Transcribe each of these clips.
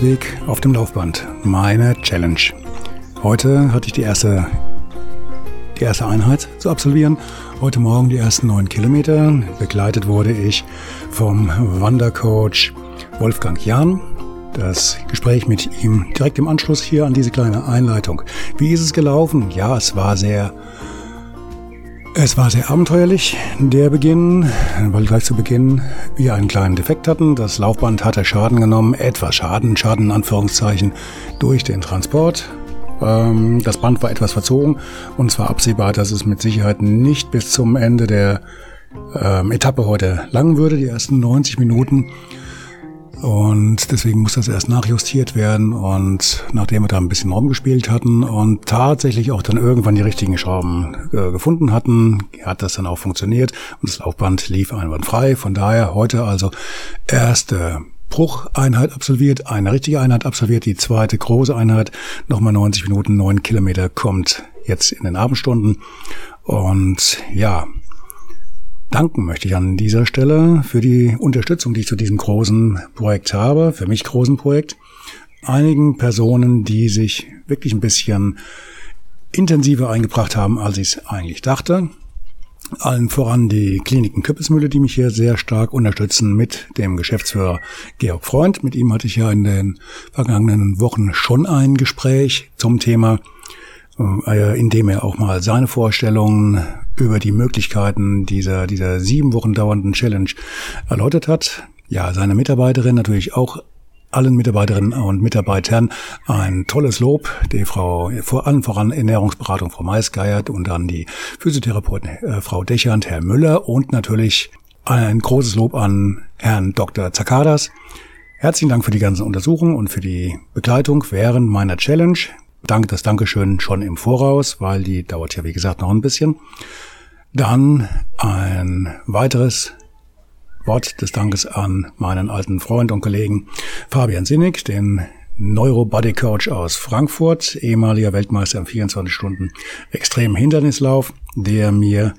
Jakobsweg auf dem Laufband. Meine Challenge. Heute hatte ich die erste, die erste Einheit zu absolvieren. Heute Morgen die ersten neun Kilometer. Begleitet wurde ich vom Wandercoach Wolfgang Jahn. Das Gespräch mit ihm direkt im Anschluss hier an diese kleine Einleitung. Wie ist es gelaufen? Ja, es war sehr es war sehr abenteuerlich, der Beginn, weil gleich zu Beginn wir einen kleinen Defekt hatten. Das Laufband hatte Schaden genommen, etwas Schaden, Schaden in Anführungszeichen, durch den Transport. Ähm, das Band war etwas verzogen und zwar absehbar, dass es mit Sicherheit nicht bis zum Ende der ähm, Etappe heute lang würde, die ersten 90 Minuten. Und deswegen muss das erst nachjustiert werden. Und nachdem wir da ein bisschen rumgespielt hatten und tatsächlich auch dann irgendwann die richtigen Schrauben äh, gefunden hatten, hat das dann auch funktioniert. Und das Laufband lief einwandfrei. Von daher heute also erste Brucheinheit absolviert, eine richtige Einheit absolviert, die zweite große Einheit, nochmal 90 Minuten, 9 Kilometer kommt jetzt in den Abendstunden. Und ja, danken möchte ich an dieser Stelle für die Unterstützung, die ich zu diesem großen Projekt habe, für mich großen Projekt. Einigen Personen, die sich wirklich ein bisschen intensiver eingebracht haben, als ich es eigentlich dachte. Allen voran die Kliniken Küppesmühle, die mich hier sehr stark unterstützen mit dem Geschäftsführer Georg Freund. Mit ihm hatte ich ja in den vergangenen Wochen schon ein Gespräch zum Thema, äh, in dem er auch mal seine Vorstellungen über die Möglichkeiten dieser, dieser sieben Wochen dauernden Challenge erläutert hat. Ja, seine Mitarbeiterin natürlich auch allen Mitarbeiterinnen und Mitarbeitern ein tolles Lob, die Frau, vor allem voran Ernährungsberatung Frau Maisgeiert und dann die Physiotherapeutin äh, Frau Dechand, Herr Müller und natürlich ein großes Lob an Herrn Dr. Zakadas. Herzlichen Dank für die ganzen Untersuchungen und für die Begleitung während meiner Challenge. Danke, das Dankeschön schon im Voraus, weil die dauert ja wie gesagt noch ein bisschen. Dann ein weiteres Wort des Dankes an meinen alten Freund und Kollegen Fabian Sinnig, den Neurobody Coach aus Frankfurt, ehemaliger Weltmeister im 24 Stunden extremen Hindernislauf, der mir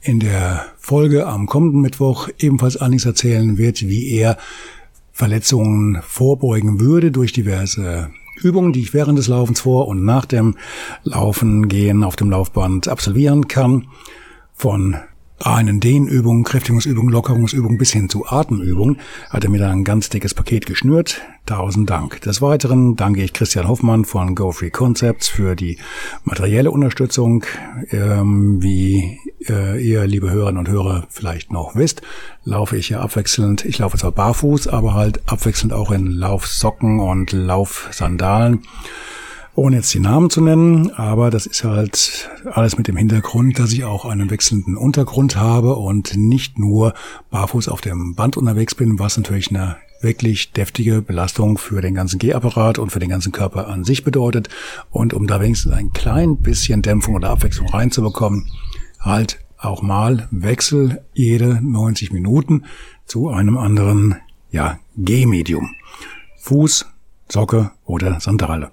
in der Folge am kommenden Mittwoch ebenfalls einiges erzählen wird, wie er Verletzungen vorbeugen würde durch diverse Übungen, die ich während des Laufens vor und nach dem Laufen gehen auf dem Laufband absolvieren kann von reinen Dehnübungen, Kräftigungsübungen, Lockerungsübungen bis hin zu Atemübungen hat er mir da ein ganz dickes Paket geschnürt. Tausend Dank. Des Weiteren danke ich Christian Hoffmann von Go Free Concepts für die materielle Unterstützung. Ähm, wie äh, ihr, liebe Hörerinnen und Hörer, vielleicht noch wisst, laufe ich ja abwechselnd. Ich laufe zwar barfuß, aber halt abwechselnd auch in Laufsocken und Laufsandalen ohne jetzt die Namen zu nennen, aber das ist halt alles mit dem Hintergrund, dass ich auch einen wechselnden Untergrund habe und nicht nur barfuß auf dem Band unterwegs bin, was natürlich eine wirklich deftige Belastung für den ganzen Gehapparat und für den ganzen Körper an sich bedeutet. Und um da wenigstens ein klein bisschen Dämpfung oder Abwechslung reinzubekommen, halt auch mal Wechsel jede 90 Minuten zu einem anderen, ja, Gehmedium. Fuß, Socke oder Sandale.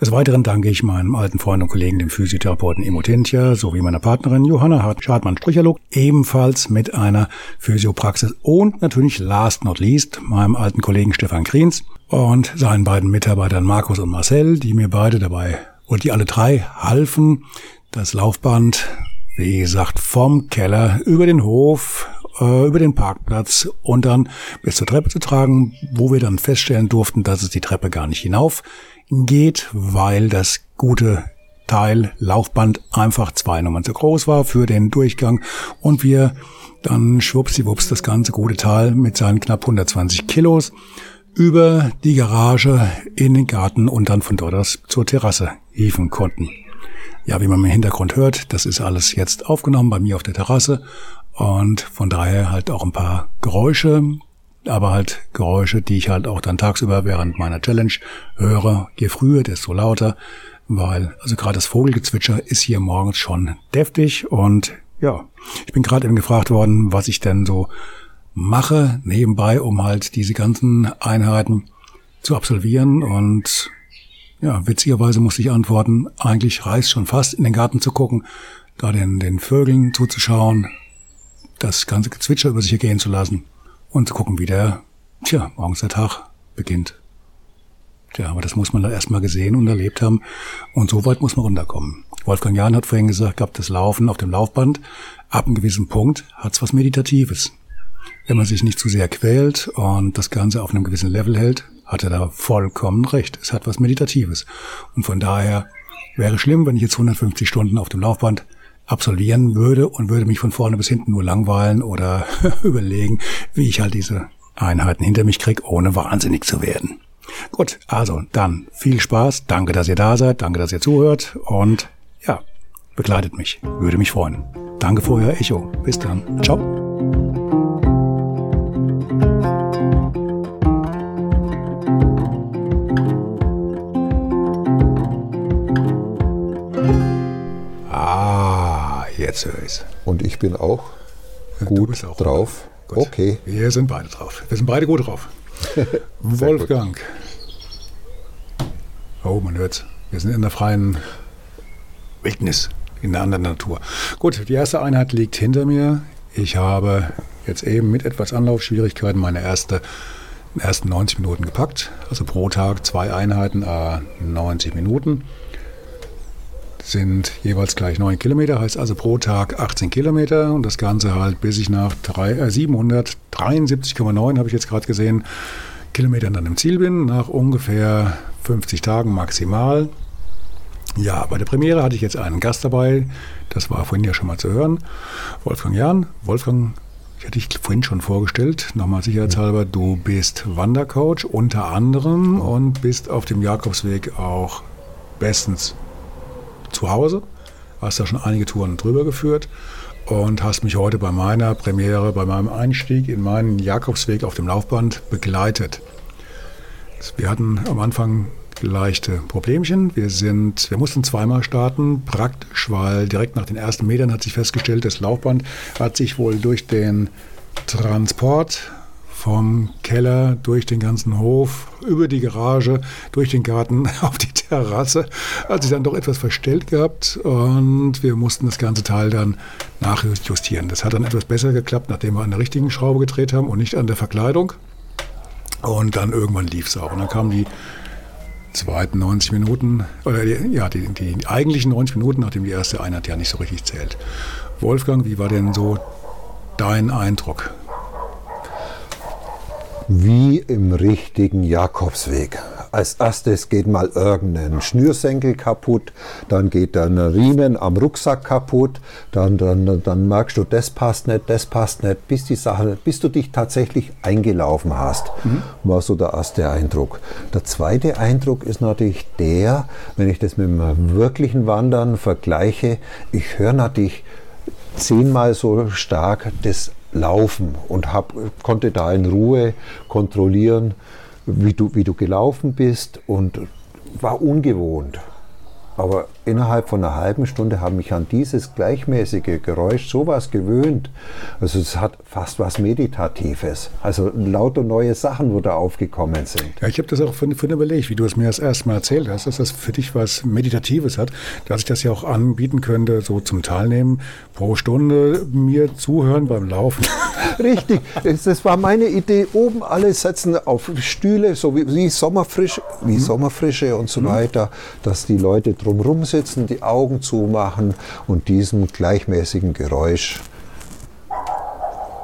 Des Weiteren danke ich meinem alten Freund und Kollegen, dem Physiotherapeuten Emotentia, sowie meiner Partnerin Johanna Schadmann-Stricherlook, ebenfalls mit einer Physiopraxis und natürlich last not least meinem alten Kollegen Stefan Kriens und seinen beiden Mitarbeitern Markus und Marcel, die mir beide dabei und die alle drei halfen, das Laufband, wie gesagt, vom Keller über den Hof äh, über den Parkplatz und dann bis zur Treppe zu tragen, wo wir dann feststellen durften, dass es die Treppe gar nicht hinauf geht, weil das gute Teil Laufband einfach zwei Nummern zu groß war für den Durchgang und wir dann schwuppsiwupps das ganze gute Teil mit seinen knapp 120 Kilos über die Garage in den Garten und dann von dort aus zur Terrasse hieven konnten. Ja, wie man im Hintergrund hört, das ist alles jetzt aufgenommen bei mir auf der Terrasse und von daher halt auch ein paar Geräusche, aber halt Geräusche, die ich halt auch dann tagsüber während meiner Challenge höre. Je früher, desto lauter, weil also gerade das Vogelgezwitscher ist hier morgens schon deftig. Und ja, ich bin gerade eben gefragt worden, was ich denn so mache nebenbei, um halt diese ganzen Einheiten zu absolvieren. Und ja, witzigerweise musste ich antworten, eigentlich reißt schon fast in den Garten zu gucken, da den, den Vögeln zuzuschauen, das ganze Gezwitscher über sich ergehen zu lassen und zu gucken, wie der, tja, morgens der Tag beginnt. Tja, aber das muss man da erstmal gesehen und erlebt haben. Und so weit muss man runterkommen. Wolfgang Jahn hat vorhin gesagt, gab das Laufen auf dem Laufband. Ab einem gewissen Punkt hat's was Meditatives. Wenn man sich nicht zu sehr quält und das Ganze auf einem gewissen Level hält, hat er da vollkommen recht. Es hat was Meditatives. Und von daher wäre schlimm, wenn ich jetzt 150 Stunden auf dem Laufband absolvieren würde und würde mich von vorne bis hinten nur langweilen oder überlegen, wie ich halt diese Einheiten hinter mich krieg, ohne wahnsinnig zu werden. Gut, also dann viel Spaß. Danke, dass ihr da seid. Danke, dass ihr zuhört. Und ja, begleitet mich. Würde mich freuen. Danke vorher, Echo. Bis dann. Ciao. Ich's. Und ich bin auch gut auch drauf. Gut. Okay. Wir sind beide drauf. Wir sind beide gut drauf. Wolfgang. Oh, man hört's. Wir sind in der freien Wildnis, in der anderen Natur. Gut, die erste Einheit liegt hinter mir. Ich habe jetzt eben mit etwas Anlaufschwierigkeiten meine erste, ersten 90 Minuten gepackt. Also pro Tag zwei Einheiten, äh, 90 Minuten. Sind jeweils gleich 9 Kilometer, heißt also pro Tag 18 Kilometer und das Ganze halt bis ich nach äh, 773,9 habe ich jetzt gerade gesehen, Kilometern dann im Ziel bin, nach ungefähr 50 Tagen maximal. Ja, bei der Premiere hatte ich jetzt einen Gast dabei, das war vorhin ja schon mal zu hören, Wolfgang Jahn. Wolfgang, ich hatte dich vorhin schon vorgestellt, nochmal sicherheitshalber, du bist Wandercoach unter anderem und bist auf dem Jakobsweg auch bestens zu Hause. Hast da schon einige Touren drüber geführt und hast mich heute bei meiner Premiere, bei meinem Einstieg in meinen Jakobsweg auf dem Laufband begleitet. Wir hatten am Anfang leichte Problemchen. Wir sind, wir mussten zweimal starten, praktisch, weil direkt nach den ersten Metern hat sich festgestellt, das Laufband hat sich wohl durch den Transport vom Keller durch den ganzen Hof, über die Garage, durch den Garten auf die Terrasse, hat sich dann doch etwas verstellt gehabt und wir mussten das ganze Teil dann nachjustieren. Das hat dann etwas besser geklappt, nachdem wir an der richtigen Schraube gedreht haben und nicht an der Verkleidung. Und dann irgendwann lief es auch. Und dann kamen die zweiten 90 Minuten, oder die, ja, die, die eigentlichen 90 Minuten, nachdem die erste Einheit ja nicht so richtig zählt. Wolfgang, wie war denn so dein Eindruck? Wie im richtigen Jakobsweg. Als erstes geht mal irgendein Schnürsenkel kaputt, dann geht ein Riemen am Rucksack kaputt, dann, dann, dann merkst du, das passt nicht, das passt nicht, bis die Sache, bis du dich tatsächlich eingelaufen hast, mhm. war so der erste Eindruck. Der zweite Eindruck ist natürlich der, wenn ich das mit dem wirklichen Wandern vergleiche, ich höre natürlich zehnmal so stark das laufen und hab, konnte da in Ruhe kontrollieren, wie du, wie du gelaufen bist und war ungewohnt. Aber innerhalb von einer halben Stunde habe ich an dieses gleichmäßige Geräusch sowas gewöhnt. Also es hat fast was Meditatives. Also lauter neue Sachen, wo da aufgekommen sind. Ja, ich habe das auch von, von überlegt, wie du es mir das erste Mal erzählt hast, dass das für dich was Meditatives hat, dass ich das ja auch anbieten könnte, so zum Teilnehmen, pro Stunde mir zuhören beim Laufen. Richtig, das war meine Idee. Oben alle setzen auf Stühle, so wie, wie Sommerfrische, wie mhm. Sommerfrische und so mhm. weiter, dass die Leute drumherum sitzen, die Augen zumachen und diesem gleichmäßigen Geräusch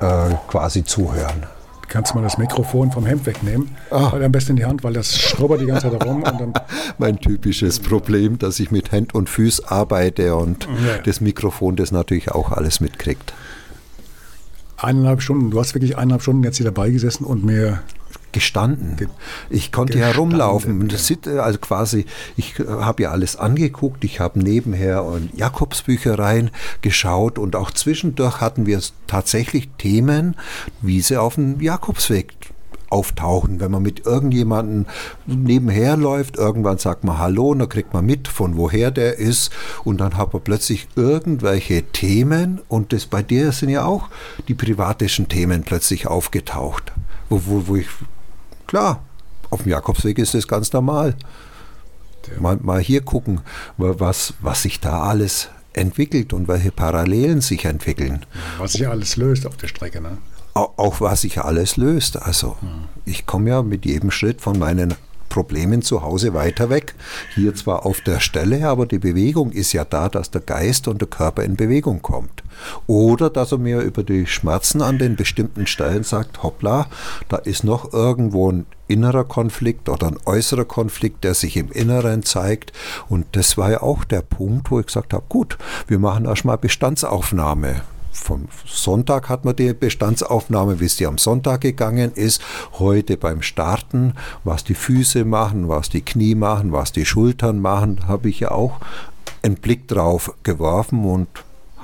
äh, quasi zuhören. Kannst du mal das Mikrofon vom Hemd wegnehmen? Ah. Weil am besten in die Hand, weil das schrubbert die ganze Zeit herum. Mein typisches Problem, dass ich mit Hand und Füß arbeite und ja. das Mikrofon das natürlich auch alles mitkriegt. Eineinhalb Stunden, du hast wirklich eineinhalb Stunden jetzt hier dabei gesessen und mir gestanden. Ich konnte herumlaufen. Das sind äh, also quasi, ich äh, habe ja alles angeguckt. Ich habe nebenher in Jakobsbüchereien geschaut und auch zwischendurch hatten wir tatsächlich Themen, wie sie auf dem Jakobsweg auftauchen. Wenn man mit irgendjemandem nebenher läuft, irgendwann sagt man Hallo und dann kriegt man mit, von woher der ist und dann hat man plötzlich irgendwelche Themen und das bei dir sind ja auch die privatischen Themen plötzlich aufgetaucht, wo, wo, wo ich Klar, auf dem Jakobsweg ist das ganz normal. Mal, mal hier gucken, was, was sich da alles entwickelt und welche Parallelen sich entwickeln. Was sich alles löst auf der Strecke, ne? Auch, was sich alles löst. Also, hm. ich komme ja mit jedem Schritt von meinen Problemen zu Hause weiter weg. Hier zwar auf der Stelle, aber die Bewegung ist ja da, dass der Geist und der Körper in Bewegung kommt. Oder dass er mir über die Schmerzen an den bestimmten Stellen sagt, hoppla, da ist noch irgendwo ein innerer Konflikt oder ein äußerer Konflikt, der sich im Inneren zeigt. Und das war ja auch der Punkt, wo ich gesagt habe, gut, wir machen erstmal Bestandsaufnahme vom Sonntag hat man die Bestandsaufnahme, wie es dir am Sonntag gegangen ist. Heute beim Starten, was die Füße machen, was die Knie machen, was die Schultern machen, habe ich ja auch einen Blick drauf geworfen und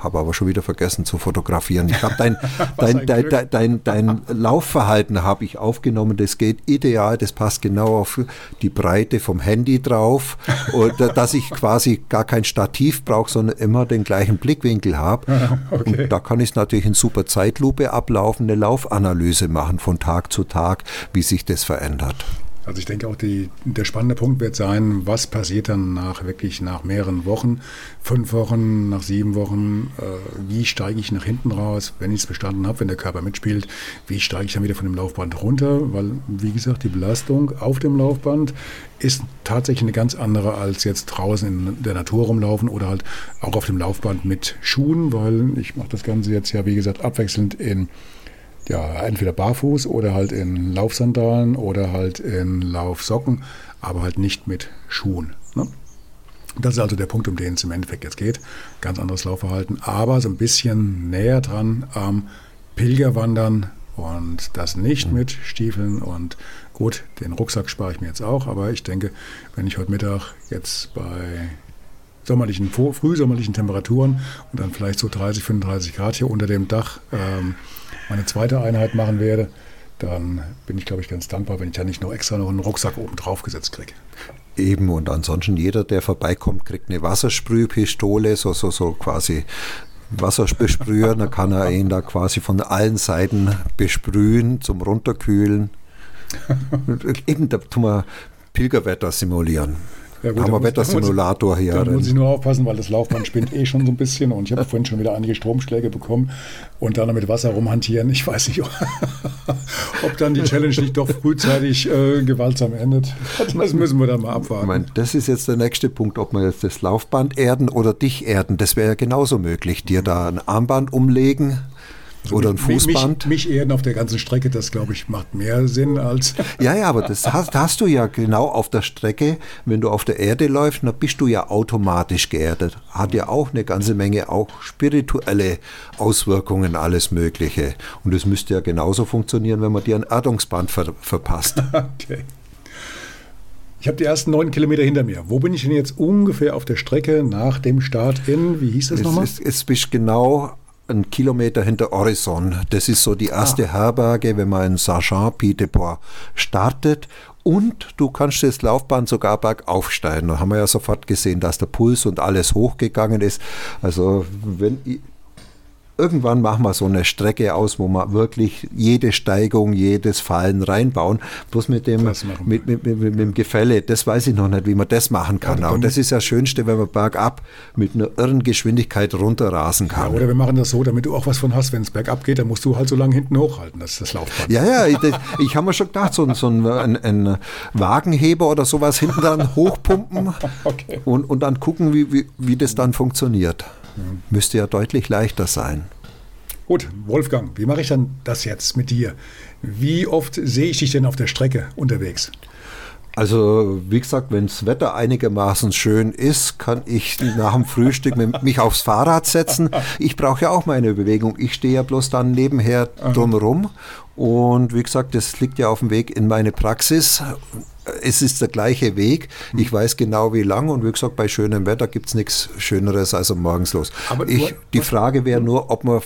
habe aber schon wieder vergessen zu fotografieren. Ich habe dein, dein, dein, dein, dein, dein Laufverhalten habe ich aufgenommen. Das geht ideal, das passt genau auf die Breite vom Handy drauf, und, dass ich quasi gar kein Stativ brauche, sondern immer den gleichen Blickwinkel habe. Okay. Und da kann ich natürlich in super Zeitlupe ablaufen, eine Laufanalyse machen von Tag zu Tag, wie sich das verändert. Also ich denke auch, die, der spannende Punkt wird sein, was passiert dann nach wirklich nach mehreren Wochen, fünf Wochen, nach sieben Wochen, äh, wie steige ich nach hinten raus, wenn ich es bestanden habe, wenn der Körper mitspielt, wie steige ich dann wieder von dem Laufband runter, weil wie gesagt, die Belastung auf dem Laufband ist tatsächlich eine ganz andere als jetzt draußen in der Natur rumlaufen oder halt auch auf dem Laufband mit Schuhen, weil ich mache das Ganze jetzt ja wie gesagt abwechselnd in ja, entweder barfuß oder halt in Laufsandalen oder halt in Laufsocken, aber halt nicht mit Schuhen. Ne? Das ist also der Punkt, um den es im Endeffekt jetzt geht. Ganz anderes Laufverhalten, aber so ein bisschen näher dran am Pilgerwandern und das nicht mhm. mit Stiefeln. Und gut, den Rucksack spare ich mir jetzt auch, aber ich denke, wenn ich heute Mittag jetzt bei sommerlichen, frühsommerlichen Temperaturen und dann vielleicht so 30, 35 Grad hier unter dem Dach ähm, meine zweite Einheit machen werde, dann bin ich, glaube ich, ganz dankbar, wenn ich ja nicht noch extra noch einen Rucksack oben drauf gesetzt kriege. Eben, und ansonsten jeder, der vorbeikommt, kriegt eine Wassersprühpistole, so, so, so quasi Wasser besprühen. dann kann er ihn da quasi von allen Seiten besprühen zum Runterkühlen. Eben, da tun wir Pilgerwetter simulieren. Ja, gut, haben wir Wettersimulator hier. Da muss ich nur aufpassen, weil das Laufband spinnt eh schon so ein bisschen und ich habe vorhin schon wieder einige Stromschläge bekommen und dann mit Wasser rumhantieren. Ich weiß nicht, ob dann die Challenge nicht doch frühzeitig äh, gewaltsam endet. Das müssen wir dann mal abwarten. Ich meine, das ist jetzt der nächste Punkt, ob wir jetzt das Laufband erden oder dich erden. Das wäre ja genauso möglich. Dir da ein Armband umlegen, also Oder ein Fußband. Mich, mich, erden auf der ganzen Strecke, das glaube ich macht mehr Sinn als. Ja, ja, aber das hast, hast, du ja genau auf der Strecke. Wenn du auf der Erde läufst, dann bist du ja automatisch geerdet. Hat ja auch eine ganze Menge auch spirituelle Auswirkungen, alles Mögliche. Und es müsste ja genauso funktionieren, wenn man dir ein Erdungsband ver verpasst. okay. Ich habe die ersten neun Kilometer hinter mir. Wo bin ich denn jetzt ungefähr auf der Strecke nach dem Start in, wie hieß das nochmal? Es, es bist genau einen Kilometer hinter Horizon. Das ist so die erste ah. Herberge, wenn man in Saint-Jean-Pied-de-Port startet. Und du kannst das Laufband sogar bergauf steigen. Da haben wir ja sofort gesehen, dass der Puls und alles hochgegangen ist. Also wenn irgendwann machen wir so eine Strecke aus, wo wir wirklich jede Steigung, jedes Fallen reinbauen. Bloß mit dem, mit, mit, mit, mit, dem Gefälle, das weiß ich noch nicht, wie man das machen kann. Ja, Aber das ist das Schönste, wenn man bergab mit einer irren Geschwindigkeit runterrasen kann. Ja, oder wir machen das so, damit du auch was von hast. Wenn es bergab geht, dann musst du halt so lange hinten hochhalten, das ist das Laufband. Ja, ja, ich, ich habe mir schon gedacht, so, so ein, ein, ein, Wagenheber oder sowas hinten dann hochpumpen okay. und, und dann gucken, wie, wie, wie das dann funktioniert. Müsste ja deutlich leichter sein. Gut, Wolfgang, wie mache ich dann das jetzt mit dir? Wie oft sehe ich dich denn auf der Strecke unterwegs? Also, wie gesagt, wenn das Wetter einigermaßen schön ist, kann ich nach dem Frühstück mich aufs Fahrrad setzen. Ich brauche ja auch meine Bewegung. Ich stehe ja bloß dann nebenher drumherum. Und wie gesagt, das liegt ja auf dem Weg in meine Praxis. Es ist der gleiche Weg. Ich weiß genau, wie lang. Und wie gesagt, bei schönem Wetter gibt es nichts Schöneres als um morgens los. Aber ich, die Frage wäre nur, ob wir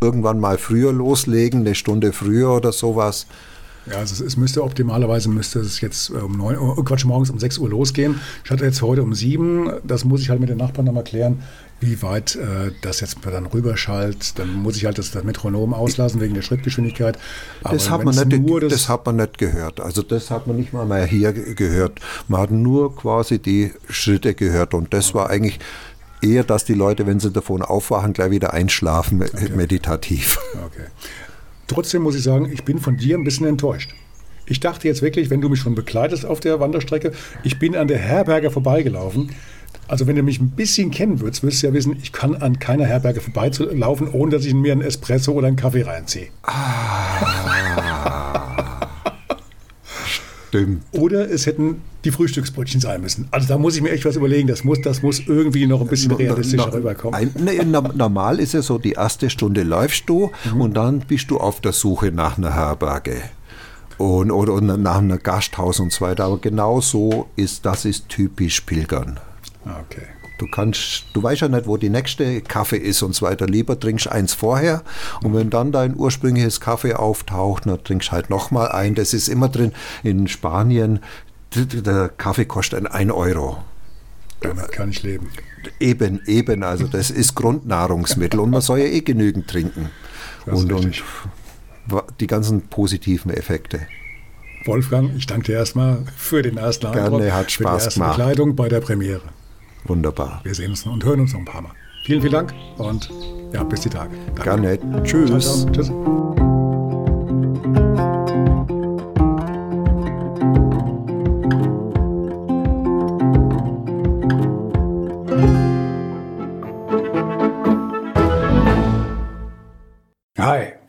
irgendwann mal früher loslegen, eine Stunde früher oder sowas. Ja, also es müsste optimalerweise müsste es jetzt um neun Uhr, Quatsch, morgens um 6 Uhr losgehen. Ich hatte jetzt heute um sieben. Das muss ich halt mit den Nachbarn nochmal klären, wie weit äh, das jetzt dann rüberschallt. Dann muss ich halt das, das Metronom auslassen wegen der Schrittgeschwindigkeit. das hat, man nicht, das, das, hat man nicht gehört. Also das hat man nicht mal mehr hier gehört. Man hat nur quasi die Schritte gehört und das war eigentlich eher, dass die Leute, wenn sie davon aufwachen, gleich wieder einschlafen, okay. meditativ. Okay. Trotzdem muss ich sagen, ich bin von dir ein bisschen enttäuscht. Ich dachte jetzt wirklich, wenn du mich schon begleitest auf der Wanderstrecke, ich bin an der Herberge vorbeigelaufen. Also wenn du mich ein bisschen kennen würdest, würdest du ja wissen, ich kann an keiner Herberge vorbeilaufen, ohne dass ich mir einen Espresso oder einen Kaffee reinziehe. Ah. Stimmt. Oder es hätten die Frühstücksbrötchen sein müssen. Also da muss ich mir echt was überlegen. Das muss, das muss irgendwie noch ein bisschen realistischer rüberkommen. Ein, ne, normal ist es so, die erste Stunde läufst du mhm. und dann bist du auf der Suche nach einer Herberge. Und, oder, oder nach einem Gasthaus und so weiter. Aber genau so ist, das ist typisch Pilgern. Okay. Du kannst, du weißt ja nicht, wo die nächste Kaffee ist und so weiter. Lieber trinkst eins vorher und wenn dann dein ursprüngliches Kaffee auftaucht, dann trinkst halt nochmal ein. Das ist immer drin. In Spanien, der Kaffee kostet ein Euro. Damit kann ich leben. Eben, eben. Also das ist Grundnahrungsmittel und man soll ja eh genügend trinken. Und, und die ganzen positiven Effekte. Wolfgang, ich danke dir erstmal für den ersten Eindruck, Gerne, hat Spaß für die erste gemacht. Bekleidung bei der Premiere. Wunderbar. Wir sehen uns und hören uns noch ein paar Mal. Vielen, vielen Dank und ja, bis die Tage. Danke. Gerne. Tschüss. Ciao, ciao. Tschüss.